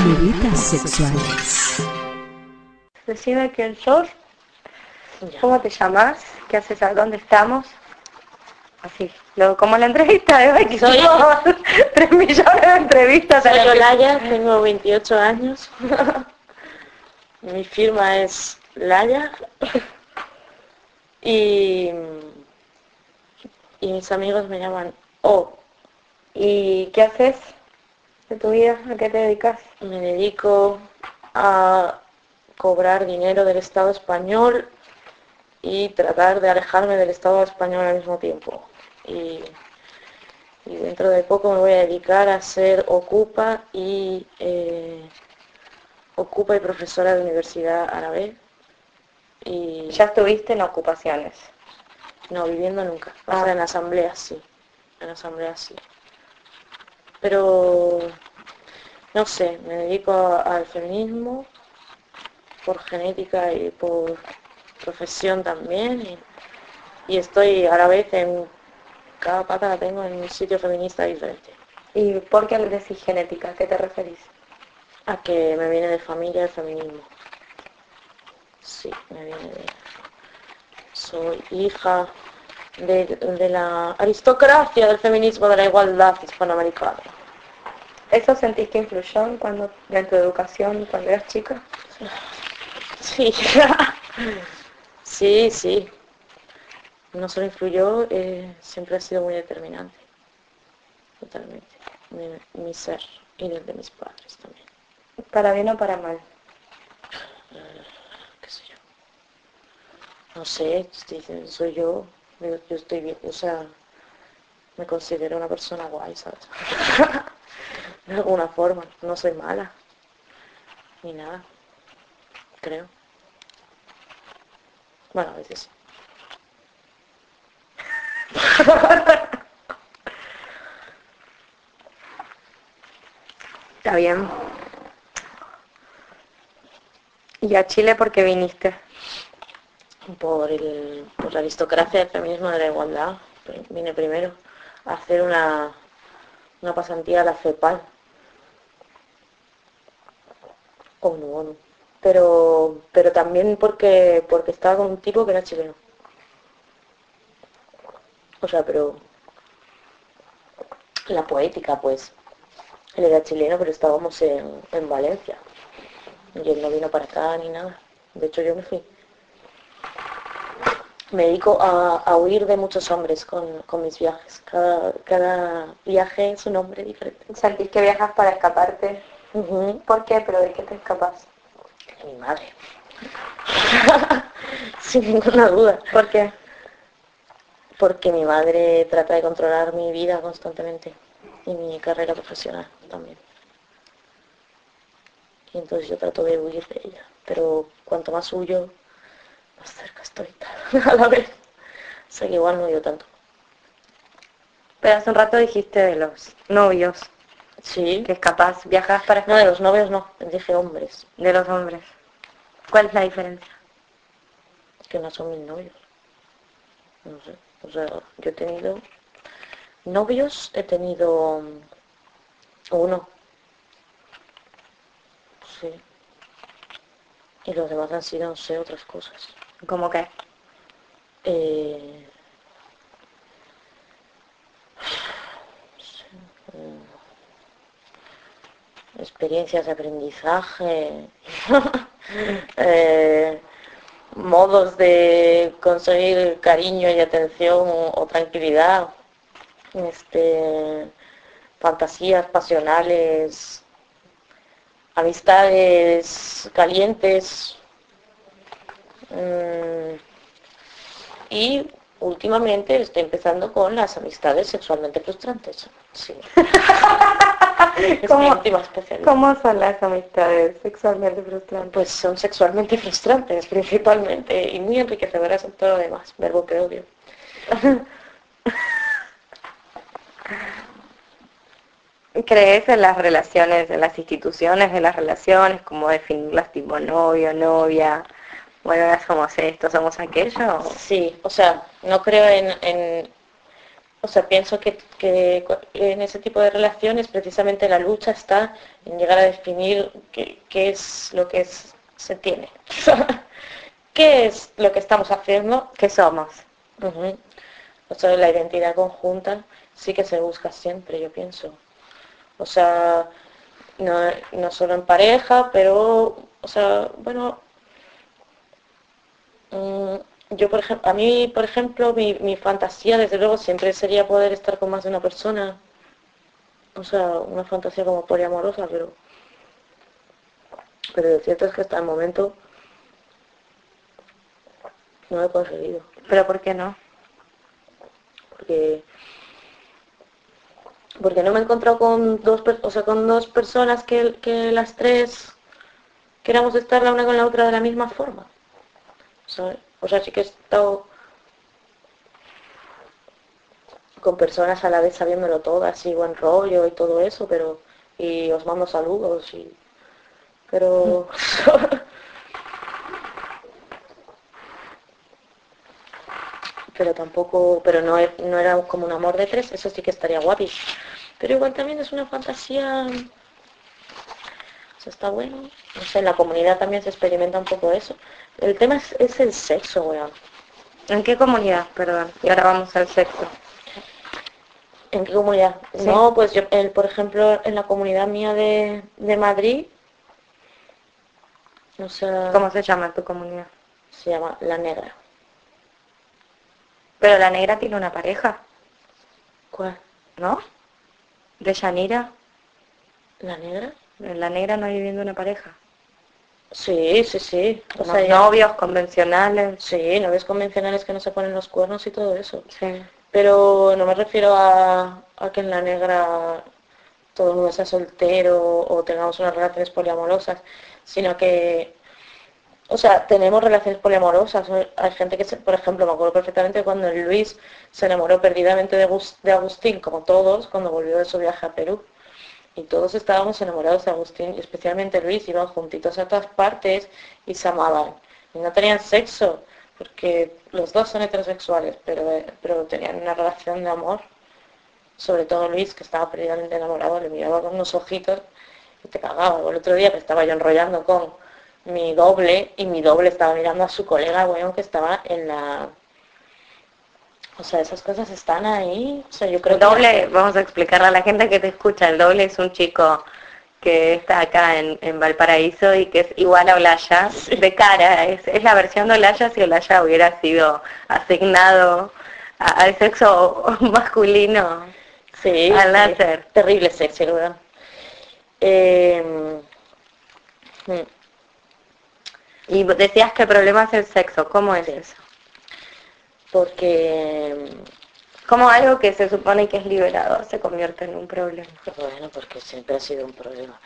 Luritas sexuales. Decime quién sos, cómo te llamas, qué haces, dónde estamos. Así, lo, como la entrevista de hoy, que Soy- tres millones de entrevistas. Soy que- Olaya, tengo 28 años. Mi firma es Laya. Y, y mis amigos me llaman O. ¿Y qué haces de tu vida? ¿A qué te dedicas? Me dedico a cobrar dinero del Estado español y tratar de alejarme del Estado español al mismo tiempo. Y, y dentro de poco me voy a dedicar a ser ocupa y eh, ocupa y profesora de universidad árabe. Y Ya estuviste en ocupaciones. no viviendo nunca. O Ah. sea, en asambleas sí. En asambleas sí. Pero no sé, me dedico al feminismo por genética y por profesión también. Y, y estoy a la vez en cada pata la tengo en un sitio feminista diferente. ¿Y por qué le decís genética? ¿A qué te referís? A que me viene de familia el feminismo. Sí, me viene de... Soy hija de, de la aristocracia del feminismo de la igualdad hispanoamericana. ¿Eso sentís que influyó en, cuando, en tu educación cuando eras chica? Sí, sí, sí. No solo influyó, eh, siempre ha sido muy determinante. Totalmente. Mi, mi ser y el de mis padres también. ¿Para bien o para mal? qué sé yo. No sé, dicen, soy yo, yo, yo estoy bien, o sea, me considero una persona guay, ¿sabes? de alguna forma, no soy mala, ni nada, creo. Bueno, a veces. Está bien. ¿Y a Chile por qué viniste? por, el, por la aristocracia del feminismo de la igualdad, vine primero a hacer una, una pasantía a la FEPAL. ONU, ONU. Pero, pero también porque, porque estaba con un tipo que era chileno. O sea, pero la poética, pues. Él era chileno, pero estábamos en, en Valencia. Y él no vino para acá ni nada. De hecho, yo me fui me dedico a, a huir de muchos hombres con, con mis viajes. Cada, cada viaje es un hombre diferente. ¿Sentís que viajas para escaparte? ¿Por qué? ¿Pero de qué te escapas? De mi madre. Sin ninguna duda. ¿Por qué? Porque mi madre trata de controlar mi vida constantemente y mi carrera profesional también. Y entonces yo trato de huir de ella. Pero cuanto más huyo, más cerca estoy a la vez. O sea que igual no huyo tanto. Pero hace un rato dijiste de los novios, Sí. que escapás, viajas para No, de los novios no, dije hombres, de los hombres. ¿Cuál es la diferencia? que no son mis novios. No sé. O sea, yo he tenido novios, he tenido uno. Sí. Y los demás han sido, no sé, otras cosas. ¿Cómo que? Eh, no sé, mm, experiencias de aprendizaje, eh, modos de conseguir cariño y atención o tranquilidad, este, fantasías pasionales, amistades calientes. mm, y últimamente estoy empezando con las amistades sexualmente frustrantes. Sí. ¿Cómo? ¿Cómo son las amistades sexualmente frustrantes? Pues son sexualmente frustrantes principalmente y muy enriquecedoras en todo lo demás, verbo que odio. ¿Crees en las relaciones, en las instituciones de las relaciones, como definirlas tipo novio, novia? Bueno, somos esto, somos aquello. Sí, o sea, no creo en, en, o sea, pienso que, que, en ese tipo de relaciones precisamente la lucha está en llegar a definir qué, es lo que se tiene. ¿Qué es lo que estamos haciendo? ¿Qué somos? O sea, la identidad conjunta sí que se busca siempre, yo pienso. O sea, no, no solo en pareja, pero, o sea, bueno, mm, yo por ejemplo, a mí, por ejemplo, mi, mi, fantasía desde luego siempre sería poder estar con más de una persona. O sea, una fantasía como poliamorosa, pero pero lo cierto es que hasta el momento no lo he conseguido. ¿Pero por qué no? Porque porque no me he encontrado con dos, o sea, con dos personas que, que las tres queramos estar la una con la otra de la misma forma. O sea, sí que he estado con personas a la vez sabiéndolo todo, así buen rollo y todo eso, pero y os mando saludos y pero pero tampoco pero no, no era como un amor de tres, eso sí que estaría guapi. Pero igual también es una fantasía eso está bueno. No sé, en la comunidad también se experimenta un poco eso. El tema es, el sexo, weón. ¿En qué comunidad? Perdón. Y ahora vamos al sexo. ¿En qué comunidad? No, pues yo, por ejemplo, en la comunidad mía de, Madrid, no sé... ¿Cómo se llama tu comunidad? Se llama La Negra. Pero La Negra tiene una pareja. ¿Cuál? ¿No? ¿De Yanira? ¿La Negra? En La Negra no hay viviendo una pareja. Sí, sí, sí. O sea, novios convencionales. Sí, novios convencionales que no se ponen los cuernos y todo eso. Sí. Pero no me refiero a, que en la negra todo el mundo sea soltero o tengamos unas relaciones poliamorosas, sino que, o sea, tenemos relaciones poliamorosas. Hay gente que, por ejemplo, me acuerdo perfectamente cuando Luis se enamoró perdidamente de Agustín, como todos, cuando volvió de su viaje a Perú y todos estábamos enamorados de Agustín, y especialmente Luis, iban juntitos a todas partes y se amaban. Y no tenían sexo, porque los dos son heterosexuales, pero, pero tenían una relación de amor. Sobre todo Luis, que estaba perdidamente enamorado, le miraba con unos ojitos y te cagaba. El otro día que estaba yo enrollando con mi doble y mi doble estaba mirando a su colega, weón, que estaba en la o sea, esas cosas están ahí. O sea, yo creo el doble, vamos a explicarle a la gente que te escucha, el doble es un chico que está acá en, Valparaíso y que es igual a Olaya, de cara, es, es, la versión de Olaya si Olaya hubiera sido asignado al sexo masculino sí, al nacer. terrible sexo, ¿verdad? Em, hmm. y decías que el problema es el sexo, ¿cómo es eso? Porque como algo que se supone que es liberado se convierte en un problema. Bueno, porque siempre ha sido un problema.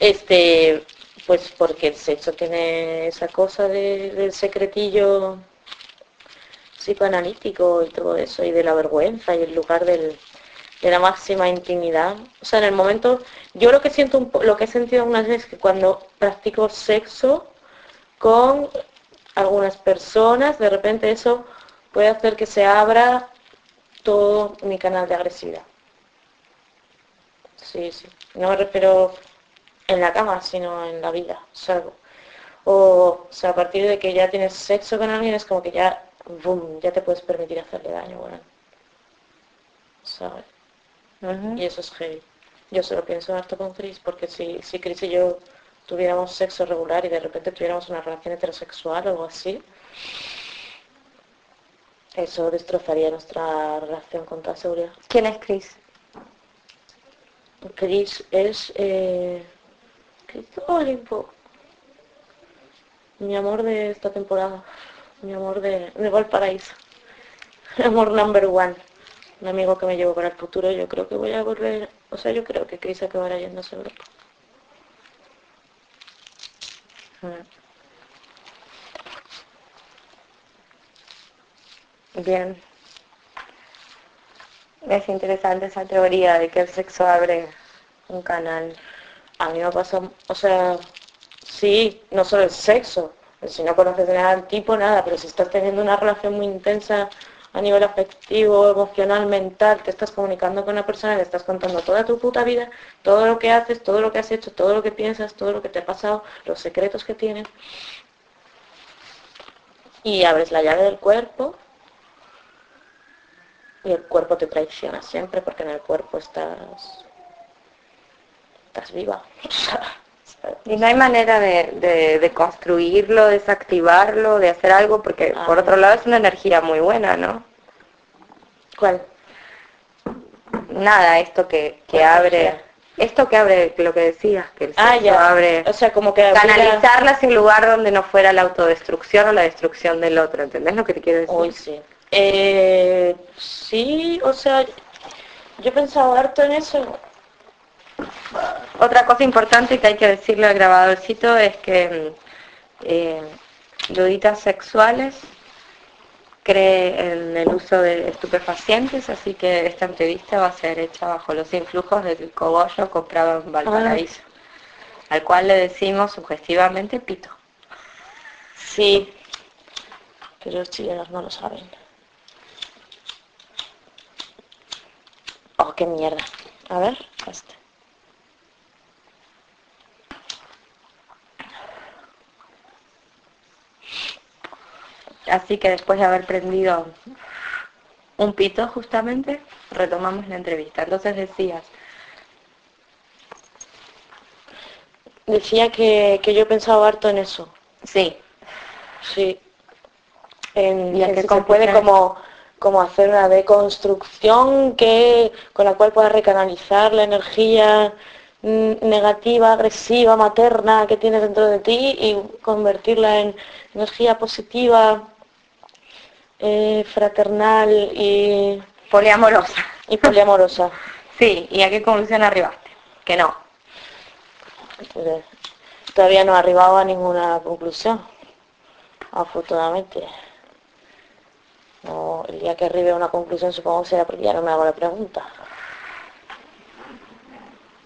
Este, pues porque el sexo tiene esa cosa del secretillo psicoanalítico y todo eso, y de la vergüenza y el lugar de la máxima intimidad. O sea, en el momento, yo lo que siento, un lo que he sentido algunas veces que cuando practico sexo con algunas personas, de repente eso puede hacer que se abra todo mi canal de agresividad. Sí, sí. No me refiero en la cama, sino en la vida, salvo. O, sea, a partir de que ya tienes sexo con alguien es como que ya, boom, ya te puedes permitir hacerle daño, bueno. ¿Sabes? Y eso es heavy. Yo solo pienso harto con Chris, porque si, si Chris y yo tuviéramos sexo regular y de repente tuviéramos una relación heterosexual o algo así, eso destrozaría nuestra relación con toda seguridad. ¿Quién es Chris? Chris es eh, Olimpo. Mi amor de esta temporada. Mi amor de, de Valparaíso. Mi amor number one. Un amigo que me llevo para el futuro. Yo creo que voy a volver. O sea, yo creo que Chris acabará yéndose a Europa. Mm. Bien. Es interesante esa teoría de que el sexo abre un canal. A mí me pasa, o sea, sí, no solo el sexo, si no conoces nada al tipo, nada, pero si estás teniendo una relación muy intensa a nivel afectivo, emocional, mental, te estás comunicando con una persona, le estás contando toda tu puta vida, todo lo que haces, todo lo que has hecho, todo lo que piensas, todo lo que te ha pasado, los secretos que tienes. Y abres la llave del cuerpo y el cuerpo te traiciona siempre porque en el cuerpo estás estás viva. Y no hay manera de, de, construirlo, desactivarlo, de hacer algo, porque por otro lado es una energía muy buena, ¿no? ¿Cuál? Nada, esto que, que abre, esto que abre lo que decías, que el ah, ya. abre, o sea, como que canalizarla hacia lugar donde no fuera la autodestrucción o la destrucción del otro, ¿entendés lo que te quiero decir? Uy, sí. Eh, sí, o sea, yo he pensado harto en eso, otra cosa importante que hay que decirle al grabadorcito es que eh, luditas sexuales cree en el uso de estupefacientes, así que esta entrevista va a ser hecha bajo los influjos del cogollo comprado en Valparaíso, ah. al cual le decimos sugestivamente pito. Sí, pero los chilenos no lo saben. Oh, qué mierda. A ver, este. Así que después de haber prendido un pito justamente, retomamos la entrevista. Entonces decías... Decía que, yo he pensado harto en eso. Sí. Sí. En, que se puede como, como hacer una deconstrucción que, con la cual puedas recanalizar la energía negativa, agresiva, materna que tienes dentro de ti y convertirla en energía positiva, eh, fraternal y poliamorosa. Y poliamorosa. sí, ¿y a qué conclusión arribaste? Que no. Eh, todavía no he arribado a ninguna conclusión, afortunadamente. El día que arribe a una conclusión supongo que será porque ya no me hago la pregunta.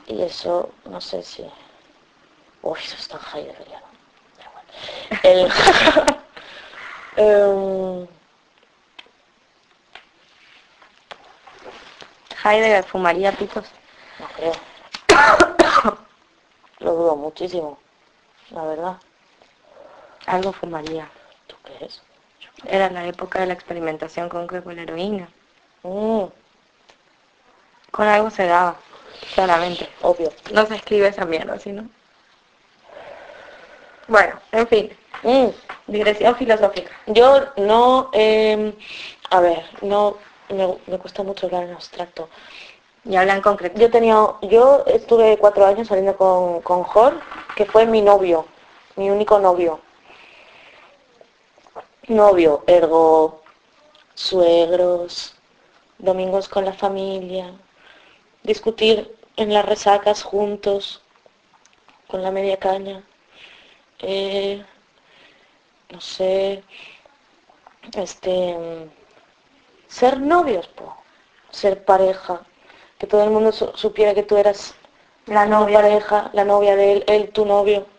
Y eso, no sé si... Uy, eso está en Heidegger ya no. El... um... Heidegger fumaría pitos. No creo. Lo dudo muchísimo, la verdad. Algo fumaría. ¿Tú crees? Era la época de la experimentación con, con la heroína. Mm. Con algo se daba. Claramente. Obvio. No se escribe esa mierda, ¿no? Bueno, en fin. Mm. Digresión filosófica. Yo no, em, a ver, no, me, cuesta mucho hablar en abstracto. Y habla en concreto. Yo tenía, yo estuve cuatro años saliendo con, con Jor, que fue mi novio, mi único novio. Novio, ergo, suegros, domingos con la familia, discutir en las resacas juntos, con la media caña. Eh, no sé, este, ser novios, po, ser pareja, que todo el mundo supiera que tú eras la novia la novia de él, él tu novio.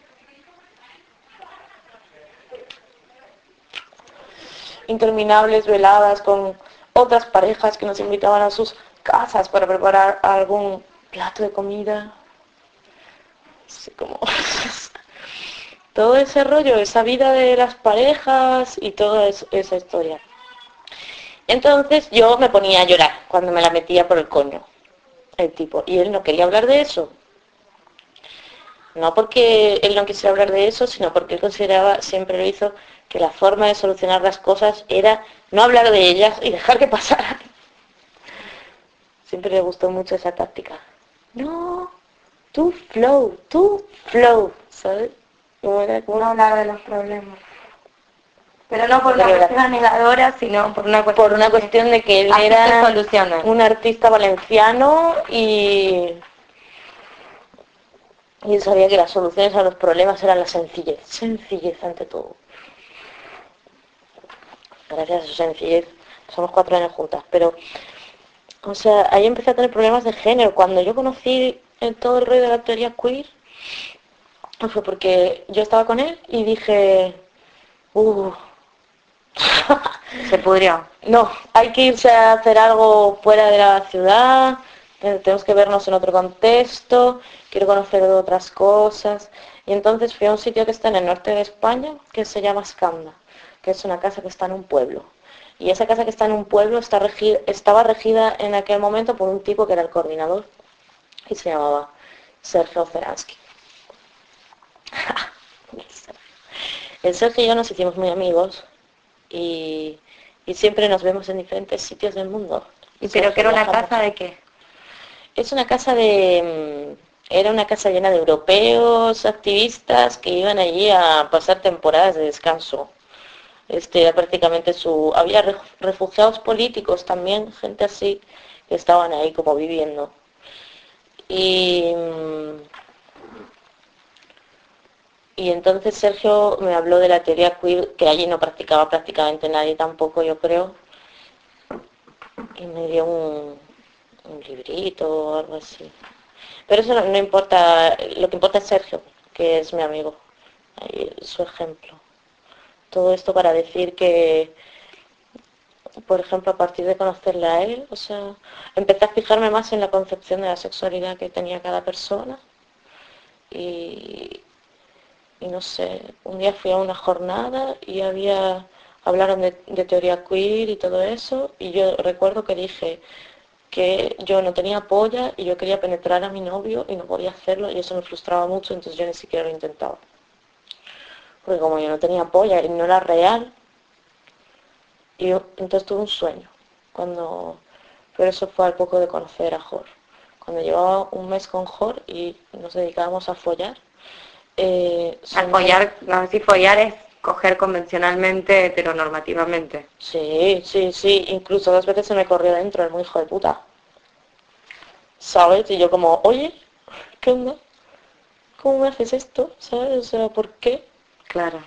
Interminables veladas con otras parejas que nos invitaban a sus casas para preparar algún plato de comida. como todo ese rollo, esa vida de las parejas y toda esa historia. Entonces yo me ponía a llorar cuando me la metía por el coño, el tipo, y él no quería hablar de eso. No porque él no quisiera hablar de eso, sino porque él consideraba, siempre lo hizo, que la forma de solucionar las cosas era no hablar de ellas y dejar que pasaran. Siempre le gustó mucho esa táctica. No, tú flow, tú flow, ¿sabes? no hablar de los problemas. Pero no por una cuestión negadora, sino por una cuestión, por una cuestión de que él era un artista valenciano y y él sabía que las soluciones a los problemas eran la sencillez, sencillez ante todo. Gracias a su sencillez, somos cuatro años juntas, pero o sea, ahí empecé a tener problemas de género. Cuando yo conocí en todo el rollo de la teoría queer, fue porque yo estaba con él y dije, uh, Se pudrió. No, hay que irse a hacer algo fuera de la ciudad, eh, tenemos que vernos en otro contexto, quiero conocer otras cosas. Y entonces fui a un sitio que está en el norte de España, que se llama Scanda, que es una casa que está en un pueblo. Y esa casa que está en un pueblo está estaba regida en aquel momento por un tipo que era el coordinador y se llamaba Sergio Zeransky. el Sergio y yo nos hicimos muy amigos y, siempre nos vemos en diferentes sitios del mundo. ¿Y pero que era una casa de qué? Es una casa de... Mm, era una casa llena de europeos, activistas que iban allí a pasar temporadas de descanso. Este prácticamente su... Había refugiados políticos también, gente así, que estaban ahí como viviendo. Y, y entonces Sergio me habló de la teoría queer, que allí no practicaba prácticamente nadie tampoco, yo creo. Y me dio un, librito o algo así. Pero eso no, importa, lo que importa es Sergio, que es mi amigo, su ejemplo. Todo esto para decir que por ejemplo, a partir de conocerle a él, o sea, empecé a fijarme más en la concepción de la sexualidad que tenía cada persona. Y, no sé, un día fui a una jornada y había, hablaron de, teoría queer y todo eso, y yo recuerdo que dije que yo no tenía polla y yo quería penetrar a mi novio y no podía hacerlo y eso me frustraba mucho, entonces yo ni siquiera lo intentaba. Porque como yo no tenía polla y no era real, y entonces tuve un sueño, cuando, pero eso fue al poco de conocer a Jor. Cuando llevaba un mes con Jor y nos dedicábamos a follar. Eh, a follar, no sé si follar es coger convencionalmente, heteronormativamente. Sí, sí, sí, incluso dos veces se me corrió dentro el muy hijo de puta. ¿Sabes? Y yo como, oye, ¿qué onda? ¿Cómo me haces esto? ¿Sabes? O sea, ¿por qué? Claro.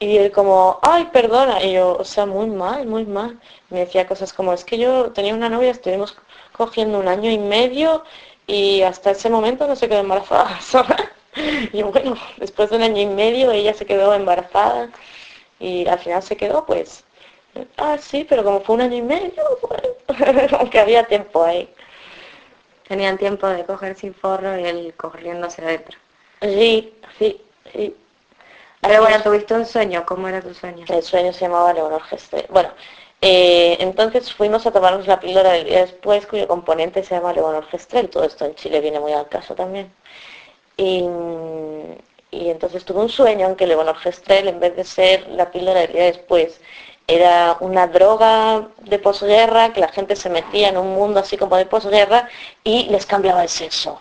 Y él como, ay, perdona. Y yo, o sea, muy mal, muy mal. Me decía cosas como, es que yo tenía una novia, estuvimos cogiendo un año y medio y hasta ese momento no se quedó embarazada. y bueno, después de un año y medio ella se quedó embarazada y al final se quedó, pues, ah, sí, pero como fue un año y medio, pues, aunque había tiempo ahí. Tenían tiempo de coger sin forro y él corriendo hacia adentro. Sí, sí, sí. Pero bueno, tuviste un sueño, ¿cómo era tu sueño? El sueño se llamaba Leonor Gestel. Bueno, eh, entonces fuimos a tomarnos la píldora del día después, cuyo componente se llama Leonor Gestrel. Todo esto en Chile viene muy al caso también. Y, entonces tuve un sueño en que Leonor Gestrel, en vez de ser la píldora del día después, era una droga de posguerra, que la gente se metía en un mundo así como de posguerra y les cambiaba el sexo.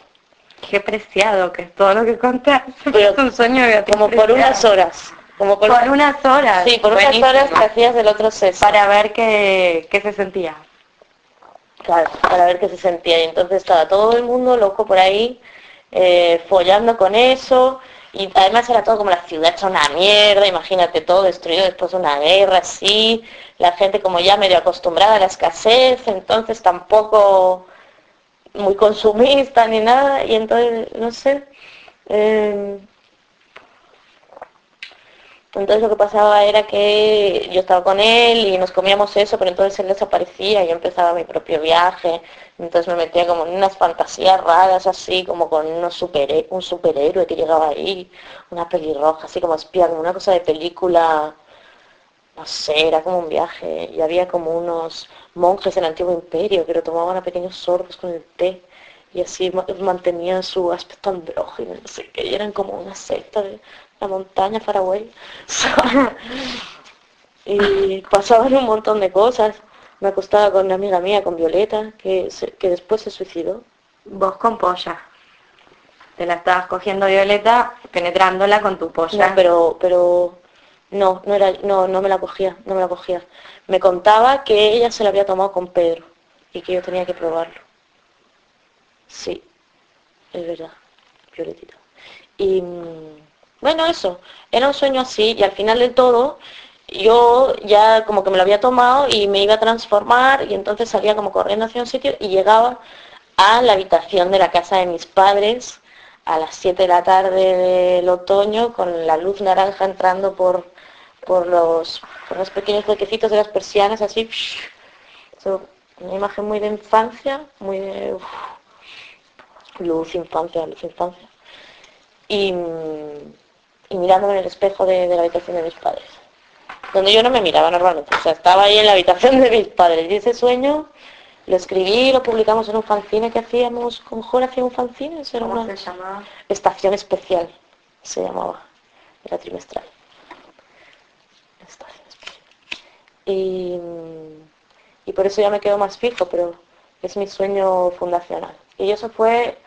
Qué preciado que es todo lo que contaste. Pero es un sueño como por unas horas. Como por, unas horas. Sí, por unas horas que hacías del otro sexo. Para ver qué, qué se sentía. Claro, para ver qué se sentía. Y entonces estaba todo el mundo loco por ahí, eh, follando con eso. Y además era todo como la ciudad hecha una mierda, imagínate todo destruido después de una guerra así, la gente como ya medio acostumbrada a la escasez, entonces tampoco muy consumista ni nada, y entonces, no sé, em, entonces lo que pasaba era que yo estaba con él y nos comíamos eso, pero entonces él desaparecía, yo empezaba mi propio viaje, entonces me metía como en unas fantasías raras así, como con unos super, un superhéroe que llegaba ahí, una pelirroja, así como espía, como una cosa de película, no sé, era como un viaje, y había como unos monjes del antiguo imperio que lo tomaban a pequeños sorbos con el té y así mantenían su aspecto andrógino, no sé qué, y eran como una secta de la montaña Faraway. y pasaban un montón de cosas. Me acostaba con una amiga mía, con Violeta, que, que después se suicidó. Vos con polla. Te la estabas cogiendo Violeta, penetrándola con tu polla. No, pero, pero no, no era, no, no me la cogía, no me la cogía. Me contaba que ella se la había tomado con Pedro y que yo tenía que probarlo. Sí, es verdad, Violetita. Y mm, bueno, eso, era un sueño así y al final de todo yo ya como que me lo había tomado y me iba a transformar y entonces salía como corriendo hacia un sitio y llegaba a la habitación de la casa de mis padres a las 7 de la tarde del otoño con la luz naranja entrando por por los, por los pequeños huequecitos de las persianas, así. una imagen muy de infancia, muy de luz, infancia, luz, infancia. Y, y mirándome en el espejo de, de la habitación de mis padres donde yo no me miraba normalmente. O sea, estaba ahí en la habitación de mis padres y ese sueño lo escribí, lo publicamos en un fanzine que hacíamos con Jorge, hacía un fanzine, era ¿Cómo se llamaba? Estación Especial, se llamaba, era trimestral. Estación Especial. Y, y por eso ya me quedo más fijo, pero es mi sueño fundacional. Y eso fue,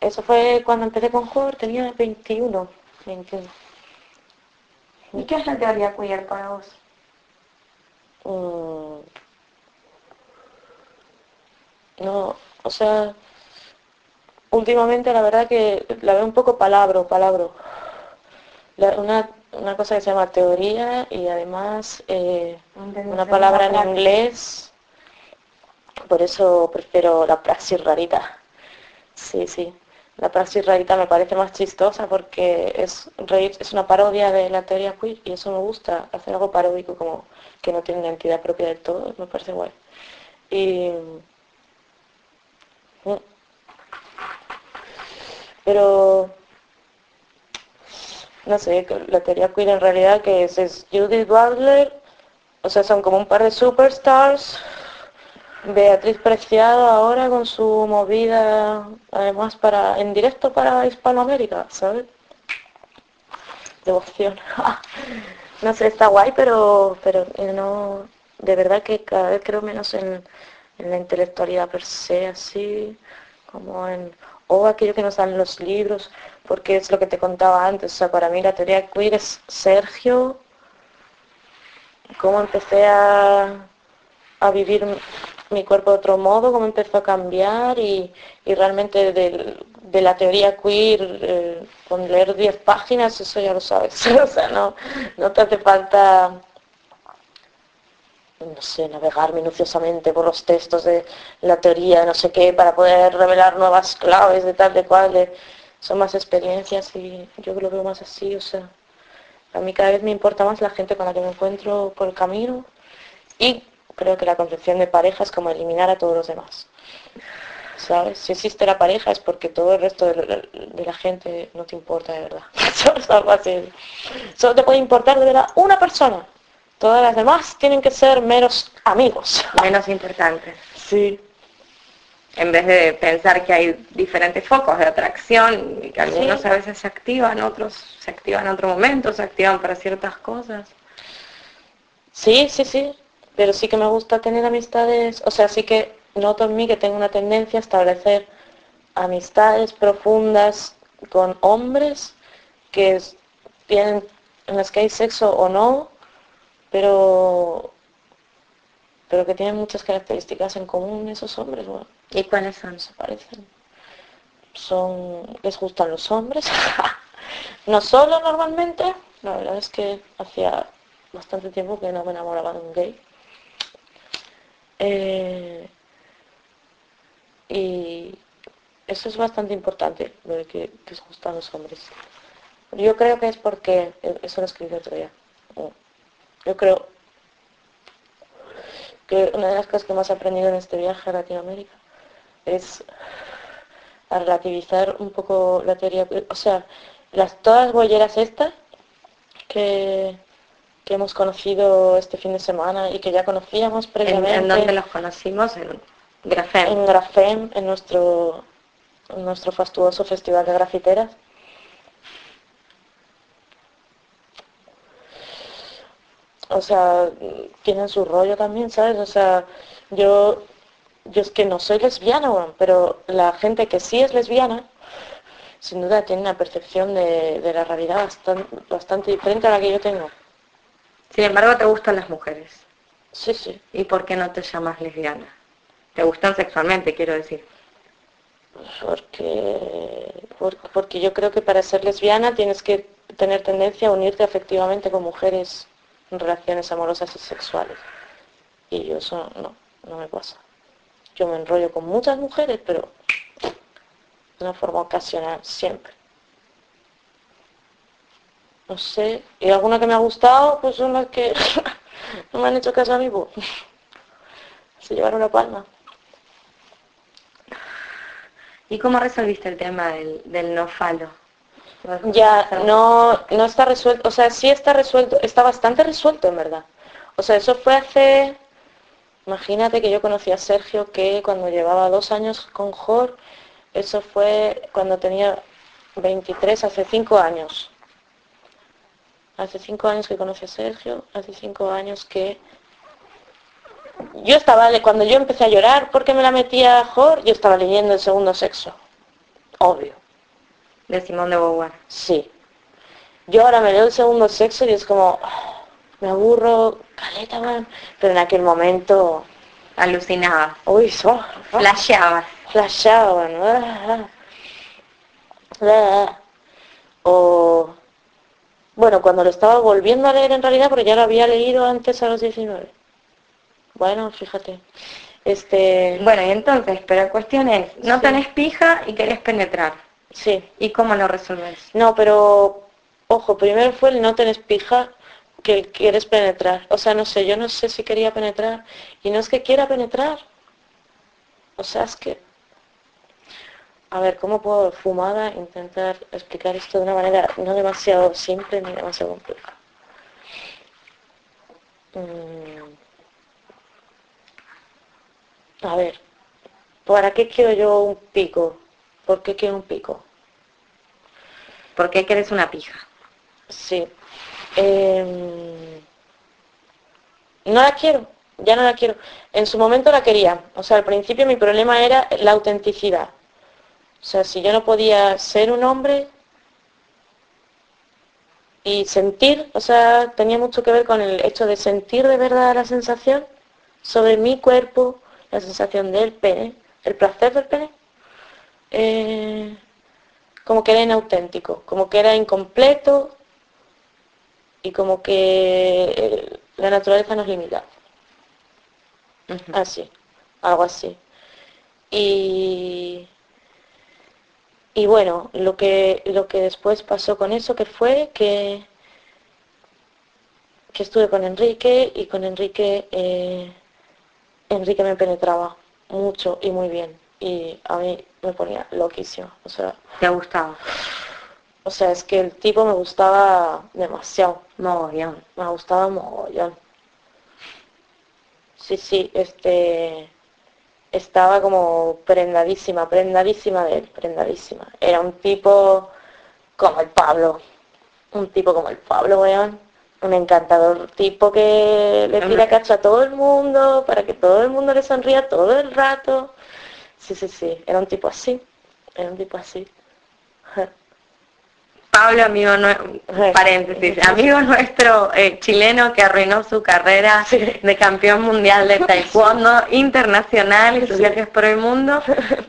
eso fue cuando empecé con Jorge, tenía 21, 21. ¿Y qué es la teoría queer para vos? Mm. No, o sea, últimamente la verdad que la veo un poco palabro, palabro. una, cosa que se llama teoría y además eh, una palabra en inglés, por eso prefiero la praxis rarita. Sí, sí. La praxis rarita me parece más chistosa porque es, es una parodia de la teoría queer y eso me gusta, hacer algo paródico como que no tiene una entidad propia del todo, me parece guay. Y, mm. pero no sé, la teoría queer en realidad que es, Judith Butler, o sea, son como un par de superstars Beatriz Preciado ahora con su movida, además para en directo para Hispanoamérica, ¿sabes? Devoción. no sé, está guay, pero, pero eh, no, de verdad que cada vez creo menos en, la intelectualidad per se, así, como en, o aquello que nos dan los libros, porque es lo que te contaba antes, o sea, para mí la teoría queer es Sergio, cómo empecé a, a vivir mi cuerpo de otro modo, cómo empezó a cambiar y, realmente de, la teoría queer, eh, con leer 10 páginas, eso ya lo sabes. o sea, no, no te hace falta, no sé, navegar minuciosamente por los textos de la teoría, no sé qué, para poder revelar nuevas claves de tal, de cual. Son más experiencias y yo lo veo más así, o sea, a mí cada vez me importa más la gente con la que me encuentro por el camino y creo que la concepción de pareja es como eliminar a todos los demás. ¿Sabes? Si existe la pareja es porque todo el resto de la, gente no te importa de verdad. Solo te puede importar de verdad una persona. Todas las demás tienen que ser menos amigos. Menos importantes. Sí. En vez de pensar que hay diferentes focos de atracción y que algunos a veces se activan, otros se activan en otro momento, se activan para ciertas cosas. Sí, sí, sí pero sí que me gusta tener amistades, o sea, sí que noto en mí que tengo una tendencia a establecer amistades profundas con hombres que tienen, en las que hay sexo o no, pero pero que tienen muchas características en común esos hombres, bueno. ¿Y cuáles son? Se parecen. Son, les gustan los hombres. no solo normalmente, la verdad es que hacía bastante tiempo que no me enamoraba de un gay. Eh, y eso es bastante importante, lo de que, os gustan los hombres. Yo creo que es porque, eso lo escribí otro día, yo creo que una de las cosas que más he aprendido en este viaje a Latinoamérica es a relativizar un poco la teoría, o sea, las todas las bolleras estas que, que hemos conocido este fin de semana y que ya conocíamos previamente. ¿En, dónde los conocimos? En Grafem. En Grafem, en nuestro, en nuestro fastuoso festival de grafiteras. O sea, tienen su rollo también, ¿sabes? O sea, yo, yo es que no soy lesbiana, pero la gente que sí es lesbiana, sin duda tiene una percepción de, de la realidad bastante, bastante diferente a la que yo tengo. Sin embargo, te gustan las mujeres. Sí, sí. ¿Y por qué no te llamas lesbiana? ¿Te gustan sexualmente, quiero decir? Porque, porque yo creo que para ser lesbiana tienes que tener tendencia a unirte afectivamente con mujeres en relaciones amorosas y sexuales. Y yo eso no, no me pasa. Yo me enrollo con muchas mujeres, pero de una forma ocasional, siempre. no sé. Y alguna que me ha gustado, pues son las que no me han hecho caso a mí, pues. Se llevaron la palma. ¿Y cómo resolviste el tema del, del no falo? Ya, no, no está resuelto, o sea, sí está resuelto, está bastante resuelto en verdad. O sea, eso fue hace, imagínate que yo conocí a Sergio que cuando llevaba dos años con Jor, eso fue cuando tenía 23, hace cinco años. Hace cinco años que conocí a Sergio, hace cinco años que yo estaba, cuando yo empecé a llorar porque me la metía a Jor, yo estaba leyendo el segundo sexo. Obvio de Simón de Beauvoir. Sí. Yo ahora me leo el segundo sexo y es como, me aburro, caleta, man. Pero en aquel momento... Alucinaba. Uy, so, flasheaba. Flasheaba, ¿no? O... Bueno, cuando lo estaba volviendo a leer en realidad, porque ya lo había leído antes a los 19. Bueno, fíjate. Este... Bueno, y entonces, pero la cuestión es, no tenés pija y querés penetrar. Sí. ¿Y cómo lo resuelves? No, pero ojo, primero fue el no tenés pija que quieres penetrar. O sea, no sé, yo no sé si quería penetrar. Y no es que quiera penetrar. O sea, es que... A ver, ¿cómo puedo fumada intentar explicar esto de una manera no demasiado simple ni demasiado compleja? Mm. A ver, ¿para qué quiero yo un pico? ¿Por qué quiero un pico? ¿Por qué quieres una pija? Sí. Em, no la quiero, ya no la quiero. En su momento la quería. O sea, al principio mi problema era la autenticidad. O sea, si yo no podía ser un hombre y sentir, o sea, tenía mucho que ver con el hecho de sentir de verdad la sensación sobre mi cuerpo, la sensación del pene, el placer del pene. Eh, como que era inauténtico, como que era incompleto y como que eh, la naturaleza nos limita. Así, algo así. Y, y bueno, lo que, lo que después pasó con eso, que fue que, que estuve con Enrique y con Enrique, eh, Enrique me penetraba mucho y muy bien y a mí me ponía loquísimo. O sea, ¿te gustaba? O sea, es que el tipo me gustaba demasiado. Mogollón. Me gustaba mogollón. Sí, sí, este estaba como prendadísima, prendadísima de él, prendadísima. Era un tipo como el Pablo. Un tipo como el Pablo, weón. Un encantador tipo que le tira cacho a todo el mundo para que todo el mundo le sonría todo el rato. Sí, sí, sí, era un tipo así, era un tipo así. Pablo, amigo, paréntesis, amigo nuestro eh, chileno que arruinó su carrera de campeón mundial de taekwondo internacional y sus viajes por el mundo,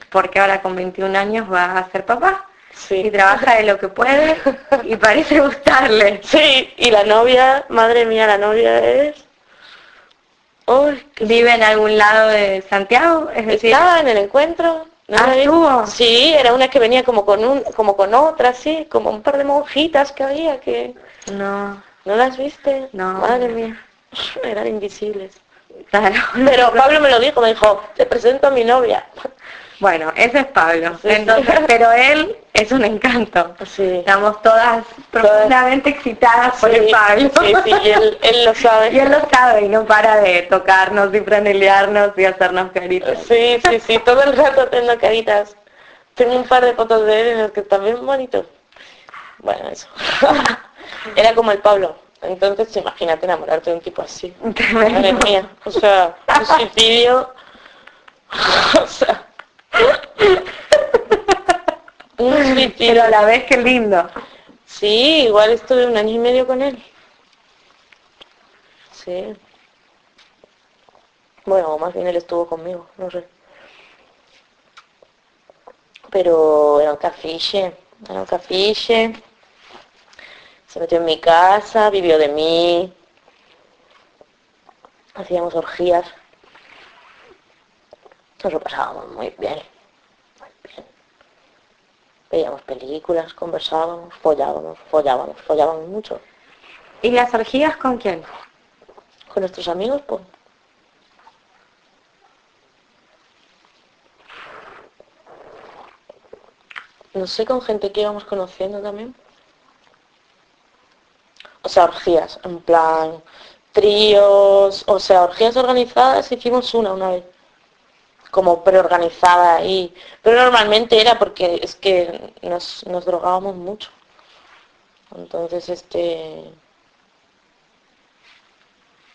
porque ahora con 21 años va a ser papá. Y trabaja de lo que puede y parece gustarle. Sí, y la novia, madre mía, la novia es ¿Vive en algún lado de Santiago? Es decir, Estaba en el encuentro. ¿No ah, Sí, era una que venía como con un, como con otra, sí, como un par de monjitas que había que. No. ¿No las viste? No. Madre mía. Eran invisibles. Claro. Pero Pablo me lo dijo, me dijo, te presento a mi novia. Bueno, ese es Pablo. Entonces, pero él es un encanto. Estamos todas profundamente excitadas por el Pablo. Sí, sí, y él, lo sabe. Y él lo sabe y no para de tocarnos y franelearnos y hacernos caritas. Sí, sí, sí, todo el rato tengo caritas. Tengo un par de fotos de él en los que está bien bonito. Bueno, eso. Era como el Pablo. Entonces, imagínate enamorarte de un tipo así. Madre mía. O sea, un suicidio. o sea. Pero a la vez que lindo. Sí, igual estuve un año y medio con él. Sí. Bueno, más bien él estuvo conmigo, no sé. Pero era un cafiche, era un cafiche. Se metió en mi casa, vivió de mí. Hacíamos orgías. Nos lo pasábamos muy bien. Veíamos películas, conversábamos, follábamos, follábamos, follábamos mucho. ¿Y las orgías con quién? Con nuestros amigos, pues. No sé, con gente que íbamos conociendo también. O sea, orgías, en plan, tríos, o sea, orgías organizadas, hicimos una una vez como preorganizada y pero normalmente era porque es que nos, nos drogábamos mucho. Entonces este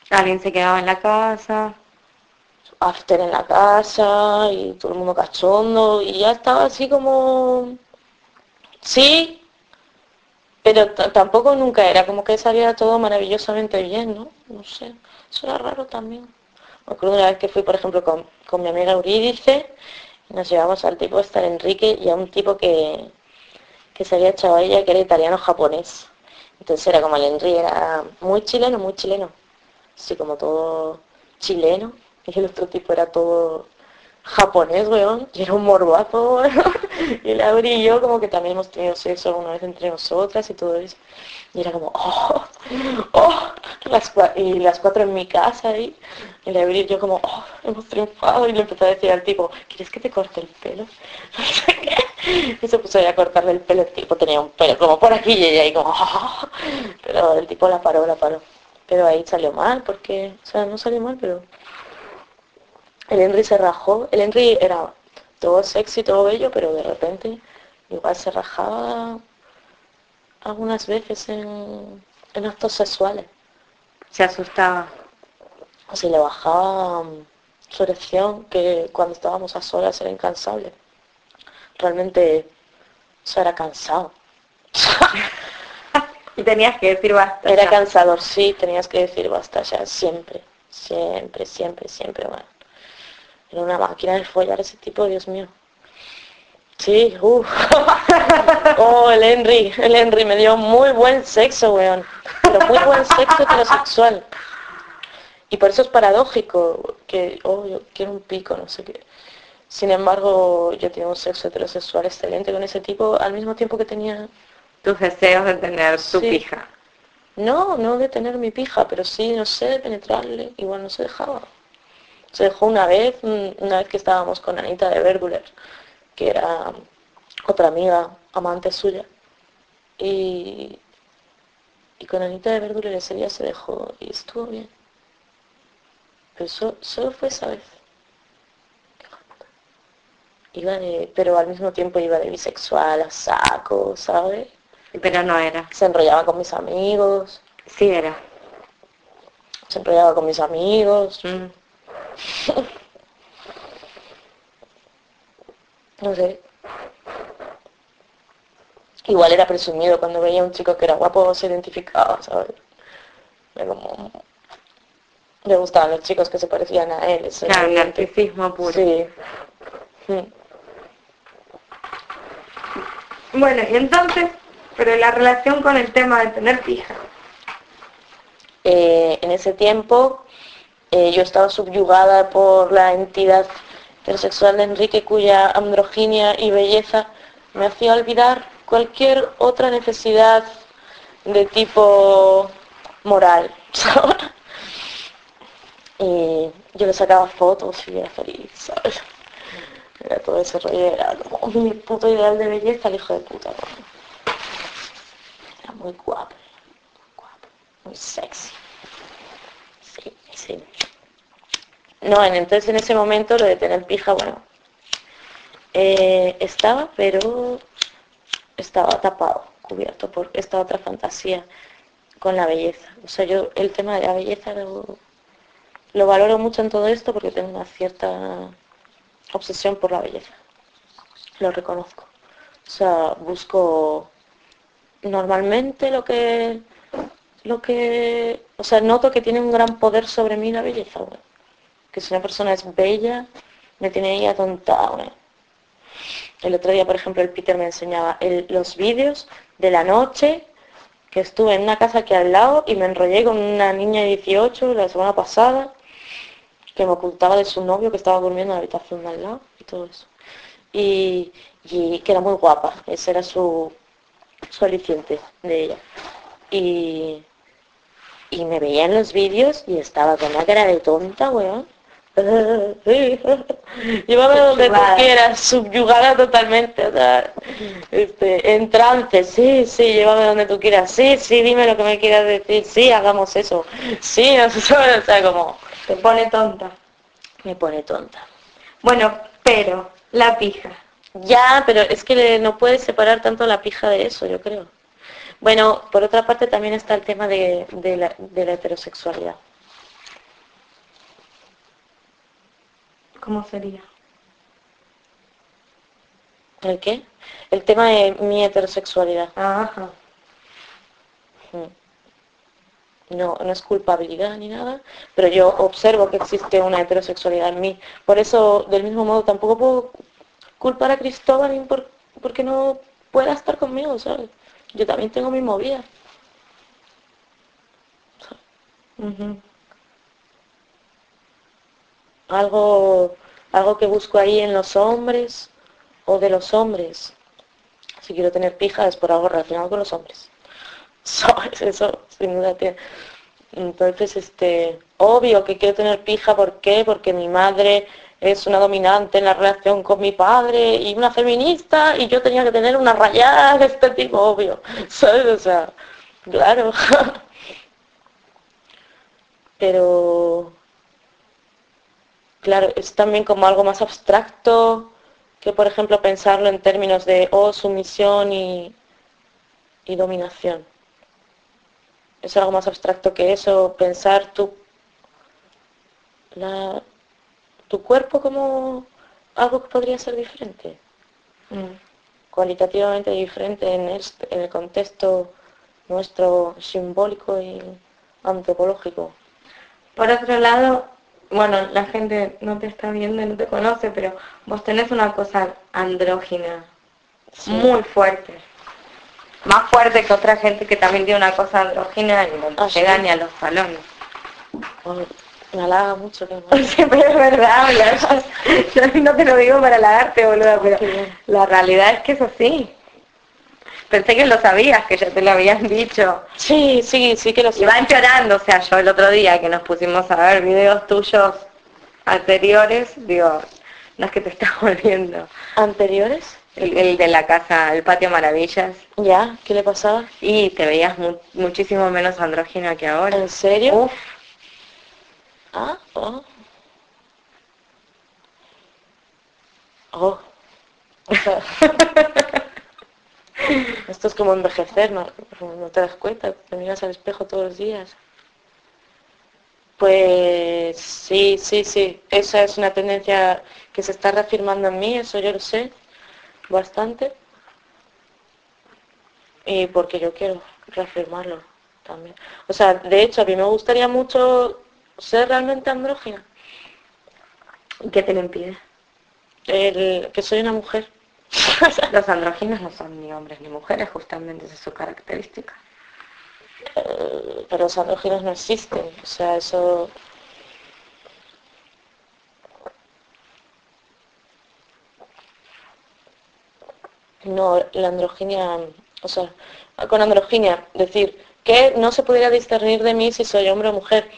alguien se quedaba en la casa after en la casa y todo el mundo cachondo y ya estaba así como sí pero tampoco nunca era como que salía todo maravillosamente bien no no sé eso era raro también me acuerdo una vez que fui por ejemplo con, con mi amiga Eurídice nos llevamos al tipo estar Enrique y a un tipo que, que se había echado a ella que era italiano-japonés. Entonces era como el Enrique, era muy chileno, muy chileno. Así como todo chileno. Y el otro tipo era todo japonés, weón. Y era un morbazo. Y la y yo como que también hemos tenido sexo alguna vez entre nosotras y todo eso. Y era como, oh, oh, y las cuatro en mi casa. Y la Auri y yo como, oh, hemos triunfado. Y le empezó a decir al tipo, ¿quieres que te corte el pelo? Y se puso a cortarle el pelo. El tipo tenía un pelo como por aquí y ahí como, oh. Pero el tipo la paró, la paró. Pero ahí salió mal porque, o sea, no salió mal, pero el Henry se rajó. El Henry era todo sexy, todo bello, pero de repente igual se rajaba algunas veces en, actos sexuales. Se asustaba. O si le bajaba su erección, que cuando estábamos a solas era incansable. Realmente eso era cansado. y tenías que decir basta. Era cansador, sí, tenías que decir basta ya, siempre, siempre, siempre, siempre, bueno. Era una máquina de follar ese tipo, Dios mío. Sí, uff. oh, el Henry, el Henry me dio muy buen sexo, weón. Pero muy buen sexo heterosexual. Y por eso es paradójico que, oh, yo quiero un pico, no sé qué. Sin embargo, yo tenía un sexo heterosexual excelente con ese tipo al mismo tiempo que tenía... Tus deseos de tener su pija. No, no de tener mi pija, pero sí, no sé, de penetrarle. Igual no se dejaba. Se dejó una vez, una vez que estábamos con Anita de Berguler, que era otra amiga, amante suya. Y, y con Anita de Berguler ese día se dejó y estuvo bien. Pero solo fue esa vez. Iba de, pero al mismo tiempo iba de bisexual a saco, ¿sabes? Pero no era. Se enrollaba con mis amigos. Sí era. Se enrollaba con mis amigos. Mm. no sé. Igual era presumido cuando veía a un chico que era guapo se identificaba, ¿sabes? como... Le gustaban los chicos que se parecían a él. Claro, el narcisismo puro. Sí. Bueno, y entonces, pero la relación con el tema de tener fija. Eh, en ese tiempo eh, yo estaba subyugada por la entidad heterosexual de Enrique cuya androginia y belleza me hacía olvidar cualquier otra necesidad de tipo moral. y yo le sacaba fotos y era feliz, ¿sabes? Era todo ese rollo, era como mi puto ideal de belleza, el hijo de puta. Era muy guapo, muy guapo, muy sexy. Sí, sí. No, entonces en ese momento lo de tener pija, bueno, eh, estaba, pero estaba tapado, cubierto por esta otra fantasía con la belleza. O sea, yo el tema de la belleza lo, lo valoro mucho en todo esto porque tengo una cierta obsesión por la belleza. Lo reconozco. O sea, busco normalmente lo que lo que o sea noto que tiene un gran poder sobre mí la belleza que si una persona es bella me tiene ahí atontada el otro día por ejemplo el Peter me enseñaba los vídeos de la noche que estuve en una casa aquí al lado y me enrollé con una niña de 18 la semana pasada que me ocultaba de su novio que estaba durmiendo en la habitación de al lado y todo eso. y, y que era muy guapa, ese era su, su aliciente de ella. Y, y me veía en los vídeos y estaba con una cara de tonta, weón. Llévame donde tú quieras, subyugada totalmente, o sea, este, en trance, sí, sí, llévame donde tú quieras, sí, sí, dime lo que me quieras decir, sí, hagamos eso, sí, o sea, como... Te pone tonta. Me pone tonta. Bueno, pero, la pija. Ya, pero es que no puedes separar tanto la pija de eso, yo creo. Bueno, por otra parte también está el tema de, la, de la heterosexualidad. ¿Cómo sería? ¿El qué? El tema de mi heterosexualidad. Ajá. Mm. No, no es culpabilidad ni nada, pero yo observo que existe una heterosexualidad en mí. Por eso, del mismo modo, tampoco puedo culpar a Cristóbal por, porque no pueda estar conmigo, ¿sabes? Yo también tengo mi movida. Algo, algo que busco ahí en los hombres o de los hombres. Si quiero tener pija es por algo relacionado con los hombres. ¿Sabes? Eso sin duda tiene. Entonces, este, obvio que quiero tener pija, ¿por qué? Porque mi madre es una dominante en la relación con mi padre y una feminista y yo tenía que tener una rayada de este tipo, obvio. ¿Sabes? O sea, claro. Pero, claro, es también como algo más abstracto que, por ejemplo, pensarlo en términos de, oh, sumisión y, y dominación. Es algo más abstracto que eso, pensar tú la, tu cuerpo como algo que podría ser diferente, mm. cualitativamente diferente en, este, en el contexto nuestro simbólico y antropológico. Por otro lado, bueno, la gente no te está viendo y no te conoce, pero vos tenés una cosa andrógina muy fuerte. Más fuerte que otra gente que también tiene una cosa andrógina y no ah, llega ni a los salones. Me halaga mucho que pero es verdad, no te lo digo para halagarte, boluda, pero la realidad es que es así. Pensé que lo sabías, que ya te lo habían dicho. Sí, sí, sí que lo sé. Y va empeorando, o sea, yo el otro día que nos pusimos a ver videos tuyos anteriores, digo, no es que te estás volviendo. ¿Anteriores? El, de la casa, el patio maravillas. ¿Ya? ¿Qué le pasaba? Y te veías muchísimo menos andrógina que ahora. ¿En serio? Uf, Ah, oh. Oh. esto es como envejecer, ¿no? no te das cuenta, te miras al espejo todos los días. Pues sí, sí, sí, esa es una tendencia que se está reafirmando en mí, eso yo lo sé bastante. Y porque yo quiero reafirmarlo también. O sea, de hecho, a mí me gustaría mucho ser realmente andrógina. ¿Qué te lo impide? El, que soy una mujer. los andróginos no son ni hombres ni mujeres, justamente esa es su característica. Eh, pero los andróginos no existen, o sea, eso... No, la androginia, o sea, con androginia, decir que no se pudiera discernir de mí si soy hombre o mujer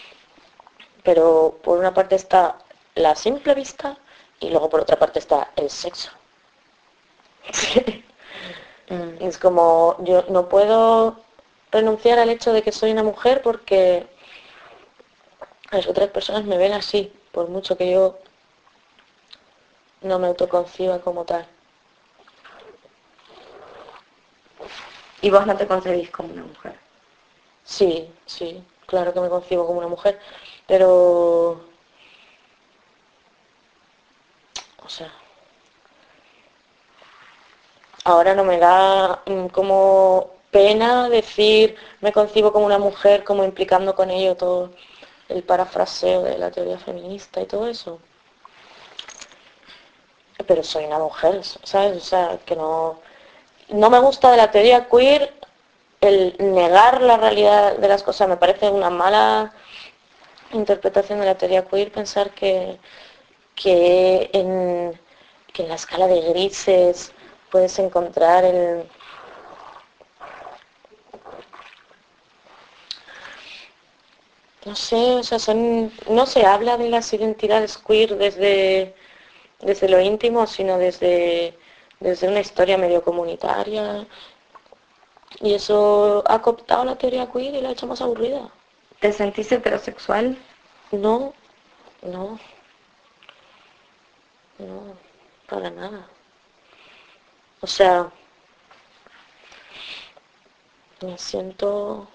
pero por una parte está la simple vista y luego por otra parte está el sexo. Es como yo no puedo renunciar al hecho de que soy una mujer porque las otras personas me ven así, por mucho que yo no me autoconciba como tal. ¿Y vos no te concebís como una mujer? Sí, sí, claro que me concibo como una mujer, pero... O sea... Ahora no me da mm, como pena decir me concibo como una mujer, como implicando con ello todo el parafraseo de la teoría feminista y todo eso. Pero soy una mujer, ¿sabes? O sea, que no... No me gusta de la teoría queer el negar la realidad de las cosas, me parece una mala interpretación de la teoría queer pensar que, que en que en la escala de grises puedes encontrar el, no sé, o sea, son, no se habla de las identidades queer desde, desde lo íntimo, sino desde, desde una historia medio comunitaria. Y eso ha cooptado la teoría queer y la ha hecho más aburrida. ¿Te sentís heterosexual? No, no. No, para nada. O sea, me siento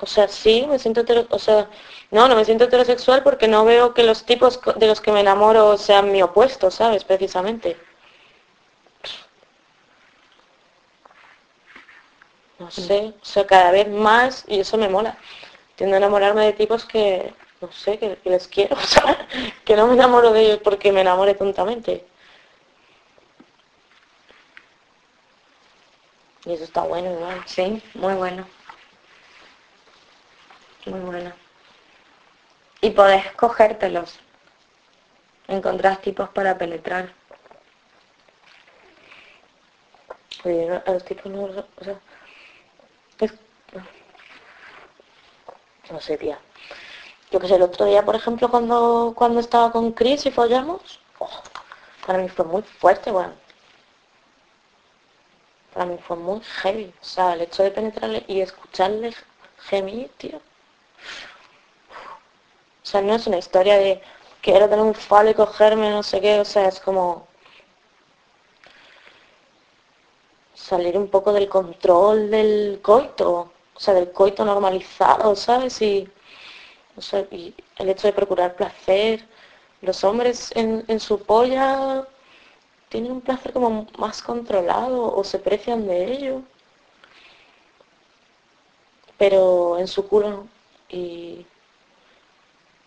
o sea, sí, me siento o sea, no, no me siento heterosexual porque no veo que los tipos de los que me enamoro sean mi opuesto, ¿sabes? Precisamente. No sé, o sea, cada vez más, y eso me mola. Tiendo a enamorarme de tipos que, no sé, que, les quiero, o sea, que no me enamoro de ellos porque me enamore tontamente. Y eso está bueno igual. Sí, muy bueno. Muy bueno. Y podés cogértelos. Encontrás tipos para penetrar. Oye, a los tipos no, o sea, no sé, tía. Yo que sé, el otro día, por ejemplo, cuando, cuando estaba con Chris y follamos, oh, para mí fue muy fuerte, bueno. Para mí fue muy heavy. O sea, el hecho de penetrarle y escucharle gemir, tío. O sea, no es una historia de quiero tener un falo y cogerme, no sé qué, o sea, es como salir un poco del control del coito, o sea, del coito normalizado, ¿sabes? Y, y el hecho de procurar placer. Los hombres en su polla tienen un placer como más controlado o se precian de ello. Pero en su culo y,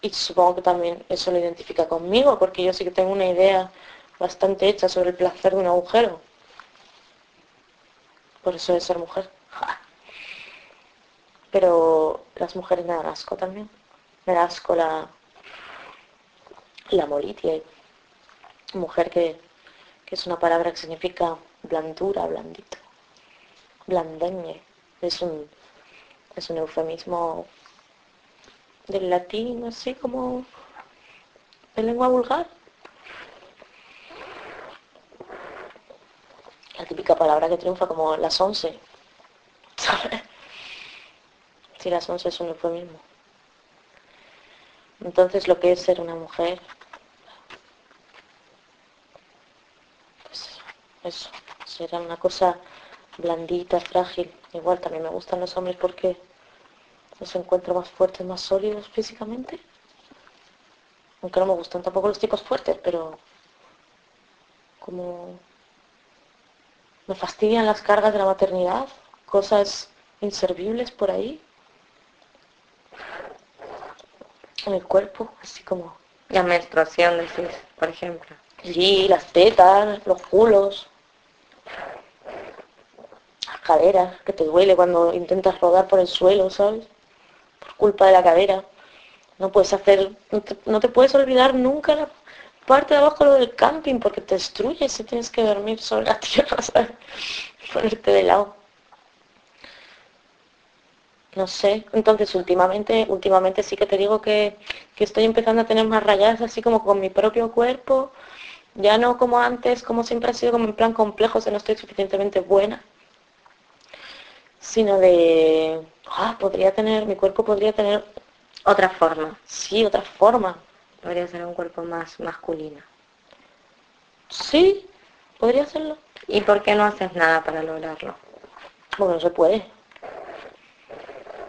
y supongo que también eso lo identifica conmigo, porque yo sí que tengo una idea bastante hecha sobre el placer de un agujero. Por eso de ser mujer. Pero las mujeres me dan asco también. Me da asco la, la molitia. Mujer que, que es una palabra que significa blandura, blandito. Blandeñe. Es un, es un eufemismo del latín, así como de lengua vulgar. La típica palabra que triunfa como las once. ¿Sabes? Si las once es un eufemismo. Entonces lo que es ser una mujer, pues eso, será una cosa blandita, frágil. Igual también me gustan los hombres porque los encuentro más fuertes, más sólidos físicamente. Aunque no me gustan tampoco los tipos fuertes, pero como me fastidian las cargas de la maternidad, cosas inservibles por ahí. En el cuerpo, así como... La menstruación, decís, por ejemplo. Sí, las tetas, los culos, las caderas, que te duele cuando intentas rodar por el suelo, ¿sabes? culpa de la cadera. No puedes hacer, no te, puedes olvidar nunca la parte de abajo lo del camping porque te destruye si tienes que dormir sobre la tierra. Ponerte de lado. No sé, entonces últimamente, últimamente sí que te digo que, que estoy empezando a tener más rayadas así como con mi propio cuerpo, ya no como antes, como siempre ha sido como en plan complejo, o no estoy suficientemente buena, sino de ah, podría tener, mi cuerpo podría tener otra forma. Sí, otra forma. Podría ser un cuerpo más masculino. Sí, podría serlo. ¿Y por qué no haces nada para lograrlo? Bueno, no se puede.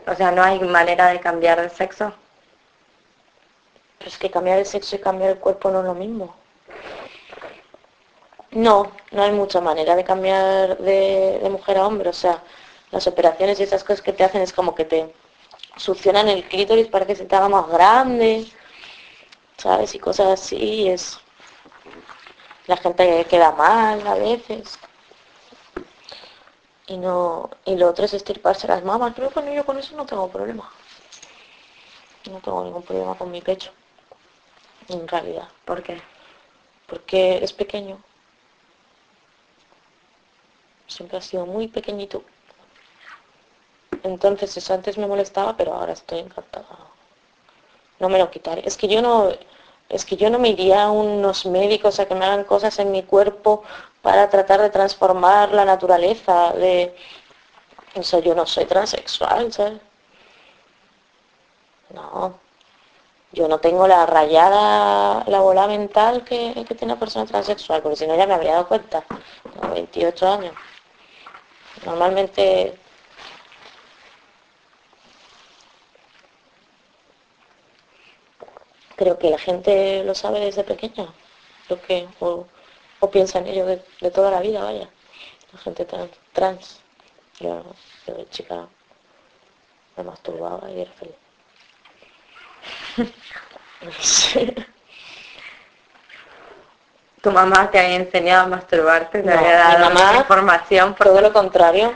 O sea, ¿no hay manera de cambiar de sexo? Pero es que cambiar de sexo y cambiar el cuerpo no es lo mismo. No, no hay mucha manera de cambiar de, de mujer a hombre. O sea, las operaciones y esas cosas que te hacen es como que te succionan el clítoris para que se te haga más grande, ¿sabes? Y cosas así, es la gente queda mal a veces. Y no, y lo otro es estirparse las mamas, pero bueno, yo con eso no tengo problema. No tengo ningún problema con mi pecho. En realidad. ¿Por qué? porque es pequeño. Siempre ha sido muy pequeñito. Entonces eso antes me molestaba, pero ahora estoy encantada. No me lo quitaré. Es que yo no, es que yo no me iría a unos médicos a que me hagan cosas en mi cuerpo para tratar de transformar la naturaleza de eso yo no soy transexual, ¿sabes? No. Yo no tengo la rayada, la bola mental que, que tiene una persona transexual, porque si no ya me habría dado cuenta. Tengo 28 años. Normalmente creo que la gente lo sabe desde pequeña, lo que, o, piensa en ello de, toda la vida, vaya, la gente trans. Yo, de chica me masturbaba y era feliz. ¿Tu mamá te había enseñado a masturbarte? ¿Te había dado mamá, información? Por... Todo lo contrario,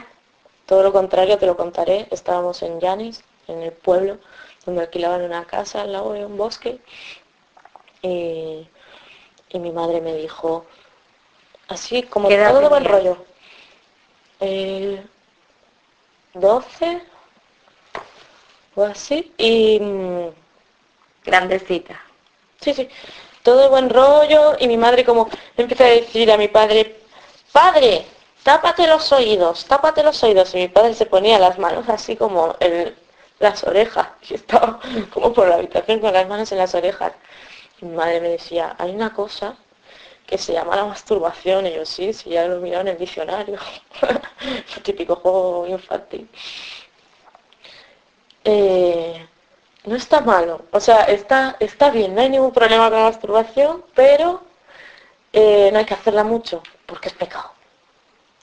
todo lo contrario te lo contaré. Estábamos en Yanis, en el pueblo, donde alquilaban una casa al lado de un bosque. Y, mi madre me dijo, así como todo de buen rollo. Eh, 12 o así. Y mm, grandecita. Sí, sí. Todo de buen rollo y mi madre como empieza a decir a mi padre, padre, tápate los oídos, tápate los oídos. Y mi padre se ponía las manos así como en las orejas y estaba como por la habitación con las manos en las orejas. Y mi madre me decía, hay una cosa que se llama la masturbación. Y yo, sí, sí, ya lo he mirado en el diccionario. típico juego infantil. Eh, no está malo, o sea, está, está bien, no hay ningún problema con la masturbación, pero eh, no hay que hacerla mucho, porque es pecado.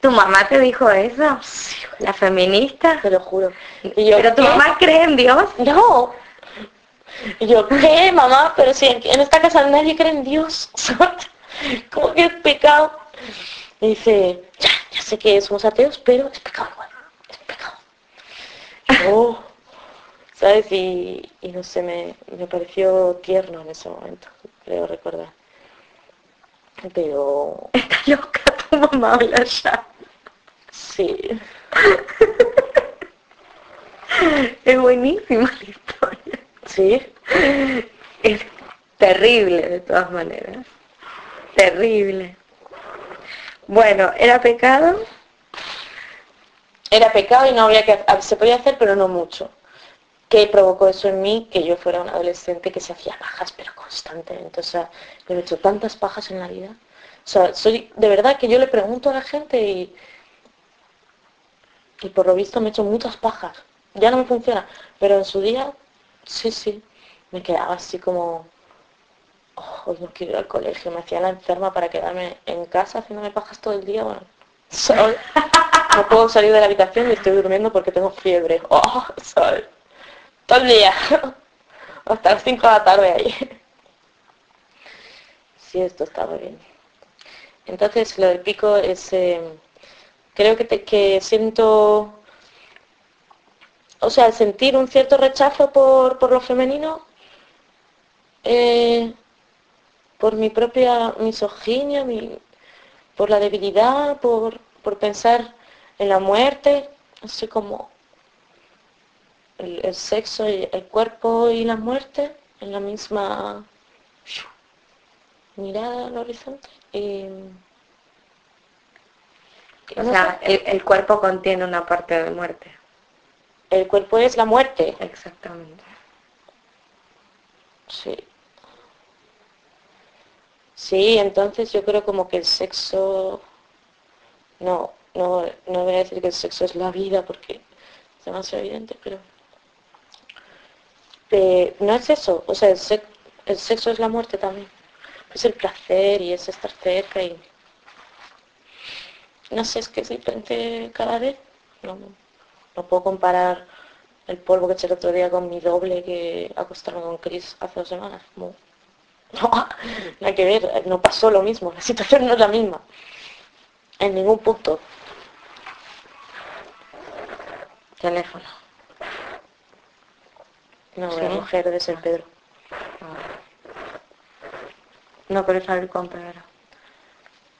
¿Tu mamá te dijo eso? Sí, ¿La feminista? Te lo juro. ¿Pero tu mamá cree en Dios? No. Y yo, ¿qué, mamá? Pero si en esta casa nadie cree en Dios. ¿Cómo que es pecado? Y dice, ya, ya sé que somos ateos, pero es pecado igual. Es pecado. Oh. ¿Sabes? Y, no sé, me, pareció tierno en ese momento, creo recordar. Pero... Está loca tu mamá habla ya. Sí. es buenísima la historia. Sí. Es terrible de todas maneras. Terrible. Bueno, ¿era pecado? Era pecado y no había que... Se podía hacer, pero no mucho. ¿Qué provocó eso en mí? Que yo fuera un adolescente que se hacía pajas, pero constantemente. O sea, me he hecho tantas pajas en la vida. O sea, soy de verdad que yo le pregunto a la gente y, y por lo visto me he hecho muchas pajas. Ya no me funciona, pero en su día, sí, sí, me quedaba así como, oh, no quiero ir al colegio. Me hacía la enferma para quedarme en casa haciéndome pajas todo el día. Bueno, no puedo salir de la habitación y estoy durmiendo porque tengo fiebre. Oh, ¿sabes? Todo el día, hasta las 5 de la tarde ahí. Sí, esto está muy bien. Entonces lo del pico es, eh, creo que, que siento, o sea, sentir un cierto rechazo por, lo femenino, eh, por mi propia misoginia, por la debilidad, por, por pensar en la muerte, así como el, sexo y el cuerpo y la muerte en la misma mirada al horizonte. o sea, el, cuerpo contiene una parte de muerte. El cuerpo es la muerte. Exactamente. Sí. Sí, entonces yo creo como que el sexo, no, no, no voy a decir que el sexo es la vida porque es demasiado evidente, pero no es eso, o sea, el, sexo es la muerte también. Es el placer y es estar cerca y... No sé, es que es diferente cada vez. No, no puedo comparar el polvo que eché el otro día con mi doble que acostaron con Chris hace dos semanas. No, no hay que ver, no pasó lo mismo, la situación no es la misma. En ningún punto. Teléfono. No, la mujer de San Pedro. No querés salir con Pedro.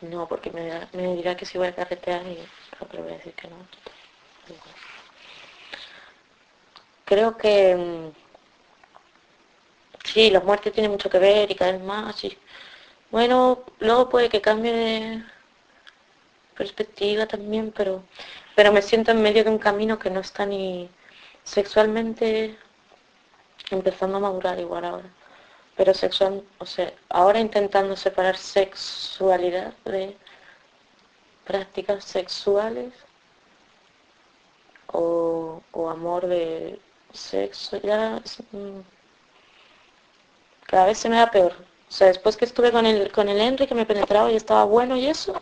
No, porque me, me dirá que si voy a carretear y le voy a decir que no. Creo que mm, sí, los muertes tienen mucho que ver y caer más. Y, bueno, luego puede que cambie de perspectiva también, pero, pero me siento en medio de un camino que no está ni sexualmente empezando a madurar igual ahora. Pero sexual, o sea, ahora intentando separar sexualidad de prácticas sexuales o, amor de sexo, ya mm, cada vez se me da peor. O sea, después que estuve con el, con el Henry, que me penetraba y estaba bueno y eso,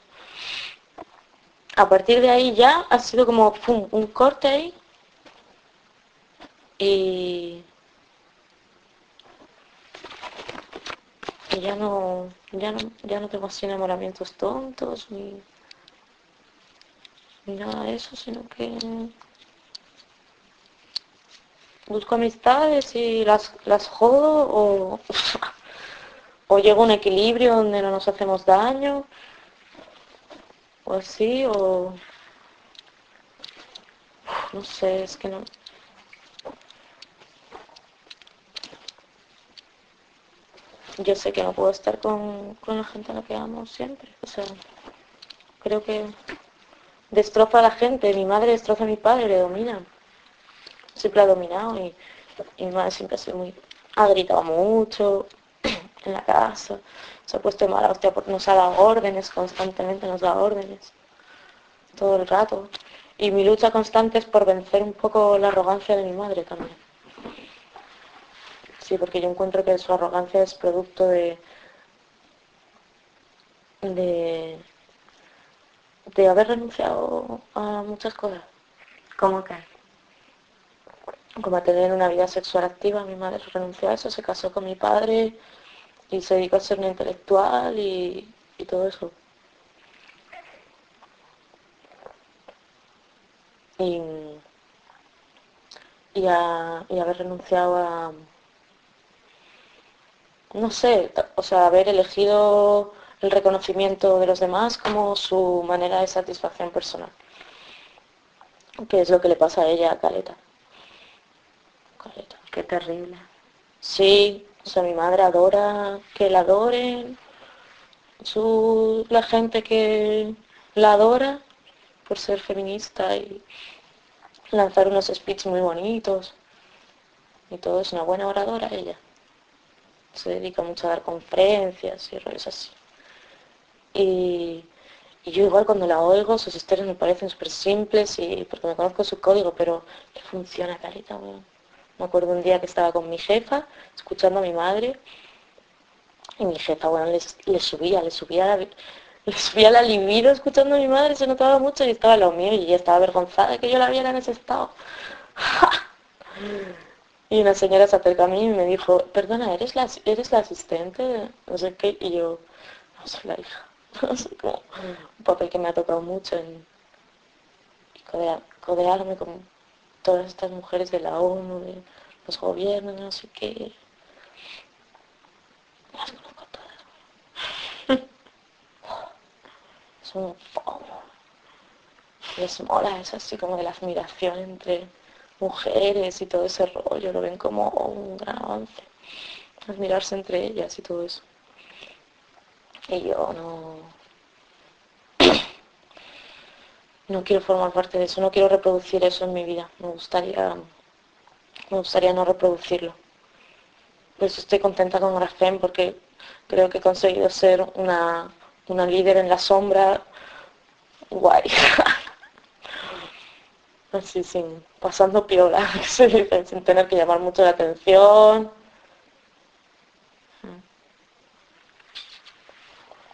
a partir de ahí ya ha sido como un corte ahí y, ya no ya no ya no tengo así enamoramientos tontos ni, ni nada de eso sino que busco amistades y las, las jodo o, o llego a un equilibrio donde no nos hacemos daño o así o no sé es que no yo sé que no puedo estar con, la gente a la que amo siempre. O sea, creo que destroza a la gente. Mi madre destroza a mi padre, le domina. Siempre ha dominado y, mi madre siempre ha sido muy... Ha gritado mucho en la casa. Se ha puesto mala hostia, nos ha dado órdenes constantemente, nos da órdenes. Todo el rato. Y mi lucha constante es por vencer un poco la arrogancia de mi madre también. Sí, porque yo encuentro que su arrogancia es producto de, de, de haber renunciado a muchas cosas. ¿Cómo que? Como a tener una vida sexual activa. Mi madre renunció a eso, se casó con mi padre y se dedicó a ser una intelectual y, todo eso. Y, y, a, y haber renunciado a no sé, o sea, haber elegido el reconocimiento de los demás como su manera de satisfacción personal. Que es lo que le pasa a ella a Caleta. Caleta. Qué terrible. Sí, o sea, mi madre adora que la adoren. Su, la gente que la adora por ser feminista y lanzar unos speeches muy bonitos. Y todo es una buena oradora ella se dedica mucho a dar conferencias y rollos así. Y, yo igual cuando la oigo, sus historias me parecen súper simples y porque me conozco su código, pero que funciona carita, Me acuerdo un día que estaba con mi jefa, escuchando a mi madre, y mi jefa, bueno, le, subía, le subía la, le subía la libido escuchando a mi madre, se notaba mucho y estaba lo mío y ella estaba avergonzada que yo la viera en ese estado. Y una señora se acercó a mí y me dijo, perdona, ¿eres la, eres la asistente? No sé qué. Y yo, no soy la hija. un papel que me ha tocado mucho en codearme con todas estas mujeres de la ONU, de los gobiernos, no sé qué. Las conozco todas. es un Les mola, es así como de la admiración entre mujeres y todo ese rollo, lo ven como un gran avance, admirarse entre ellas y todo eso. Y yo no, no quiero formar parte de eso, no quiero reproducir eso en mi vida, me gustaría, me gustaría no reproducirlo. Por eso estoy contenta con Grafem porque creo que he conseguido ser una, una líder en la sombra guay. así sin pasando piola, sin tener que llamar mucho la atención.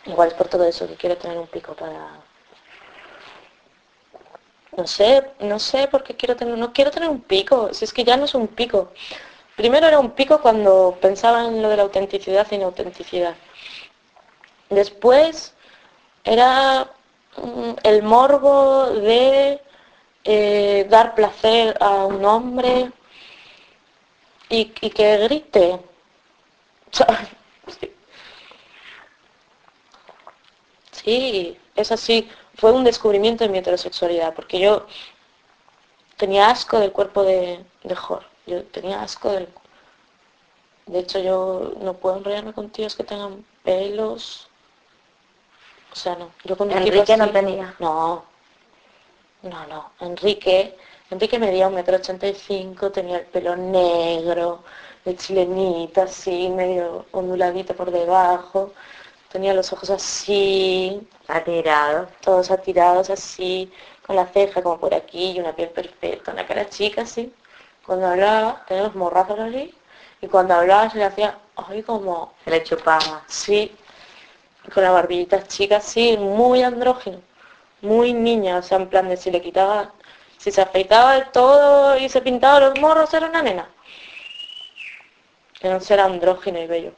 Igual es por todo eso que quiero tener un pico para... No sé, no sé por qué quiero tener... No quiero tener un pico, si es que ya no es un pico. Primero era un pico cuando pensaba en lo de la autenticidad y inautenticidad. Después era mm, el morbo de eh, dar placer a un hombre y, que grite. Sí, es así. Fue un descubrimiento de mi heterosexualidad, porque yo tenía asco del cuerpo de, de Jor. Yo tenía asco del... De hecho, yo no puedo enrollarme con tíos que tengan pelos. O sea, no. Yo con Enrique no tenía. No. No, no. Enrique... Enrique medía un metro ochenta y cinco, tenía el pelo negro, de chilenita, así, medio onduladito por debajo. Tenía los ojos así. Atirados. Todos atirados así, con la ceja como por aquí y una piel perfecta, una cara chica así. Cuando hablaba, tenía los morrazos así. Y cuando hablaba se le hacía, ay, como... Se le chupaba. Sí. Con la barbillita chica, sí, muy andrógeno. Muy niña, o sea, en plan de si le quitaba... Si se afeitaba de todo y se pintaba los morros, era una nena. Era un ser andrógeno y bello.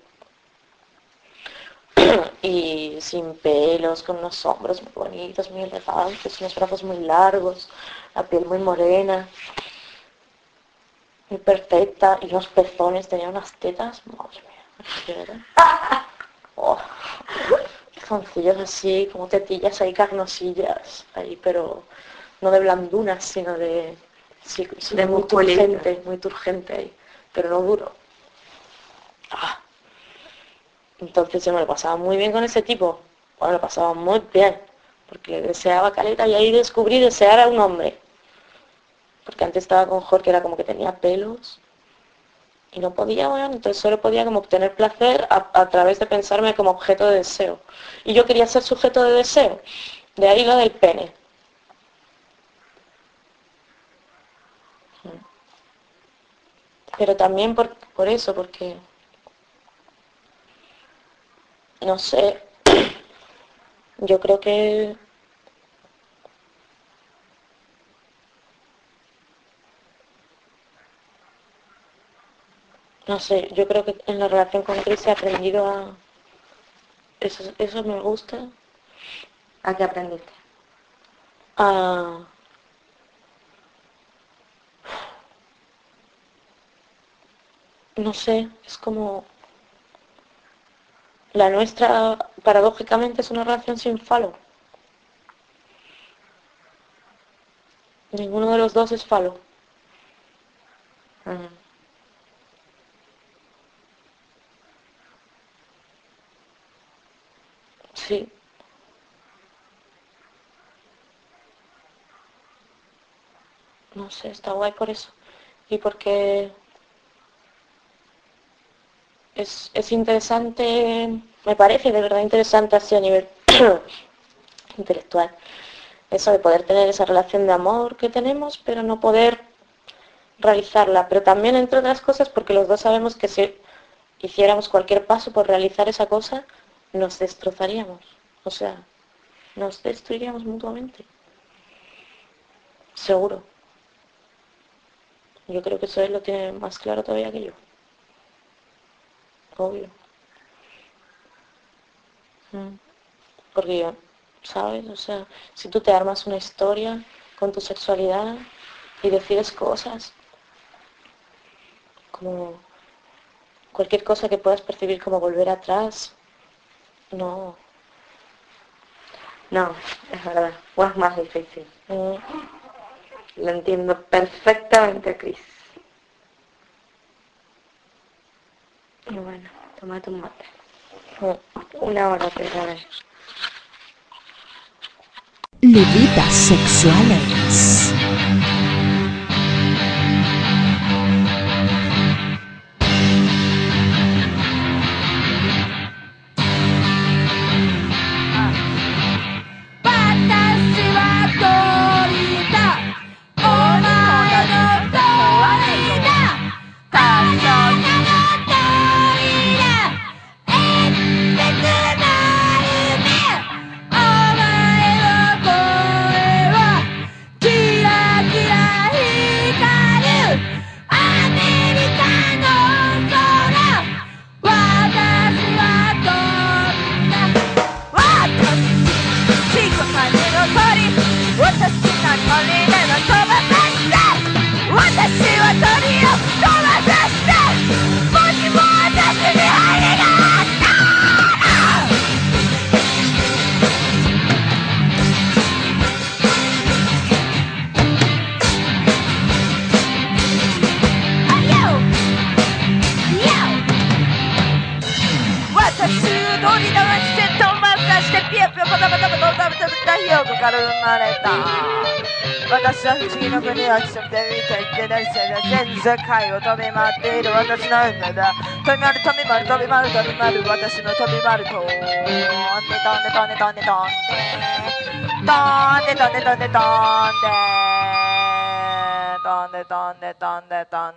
y sin pelos, con unos hombros muy bonitos, muy elegantes, unos brazos muy largos, la piel muy morena, muy perfecta, y unos pezones, tenía unas tetas, madre mía, oh, Foncillos así, como tetillas ahí carnosillas, ahí, pero no de blandunas, sino de, sí, De muy turgente, muy turgente ahí, pero no duro. Ah. Entonces yo me lo pasaba muy bien con ese tipo. Bueno, lo pasaba muy bien. Porque le deseaba caleta y ahí descubrí desear a un hombre. Porque antes estaba con Jorge, era como que tenía pelos. Y no podía, bueno, entonces solo podía como obtener placer a, a través de pensarme como objeto de deseo. Y yo quería ser sujeto de deseo. De ahí lo del pene. Pero también por, por eso, porque no sé, yo creo que no sé, yo creo que en la relación con Chris he aprendido a eso, eso me gusta, ¿A qué aprendiste? a no sé, es como la nuestra paradójicamente es una relación sin falo. Ninguno de los dos es falo. Sí. No sé, está guay por eso. Y porque es, es interesante, me parece de verdad interesante así a nivel intelectual. Eso de poder tener esa relación de amor que tenemos, pero no poder realizarla. Pero también, entre otras cosas, porque los dos sabemos que si hiciéramos cualquier paso por realizar esa cosa, nos destrozaríamos. O sea, nos destruiríamos mutuamente. Seguro. Yo creo que eso él lo tiene más claro todavía que yo. Obvio. Mm. Porque ¿sabes? O sea, si tú te armas una historia con tu sexualidad y decides cosas, como cualquier cosa que puedas percibir como volver atrás, no. No, es verdad. O es más difícil. Mm, Lo entiendo perfectamente, Cris. Y bueno, toma tu mate. mm. Una hora te grabé. Levitas sexuales.「社会を飛び回っている私の運命だ飛び回る飛び回る飛び回る飛び回る私の飛び回るとで、飛んと飛とでとんと飛とでとんと飛とでとんと飛とでとんとね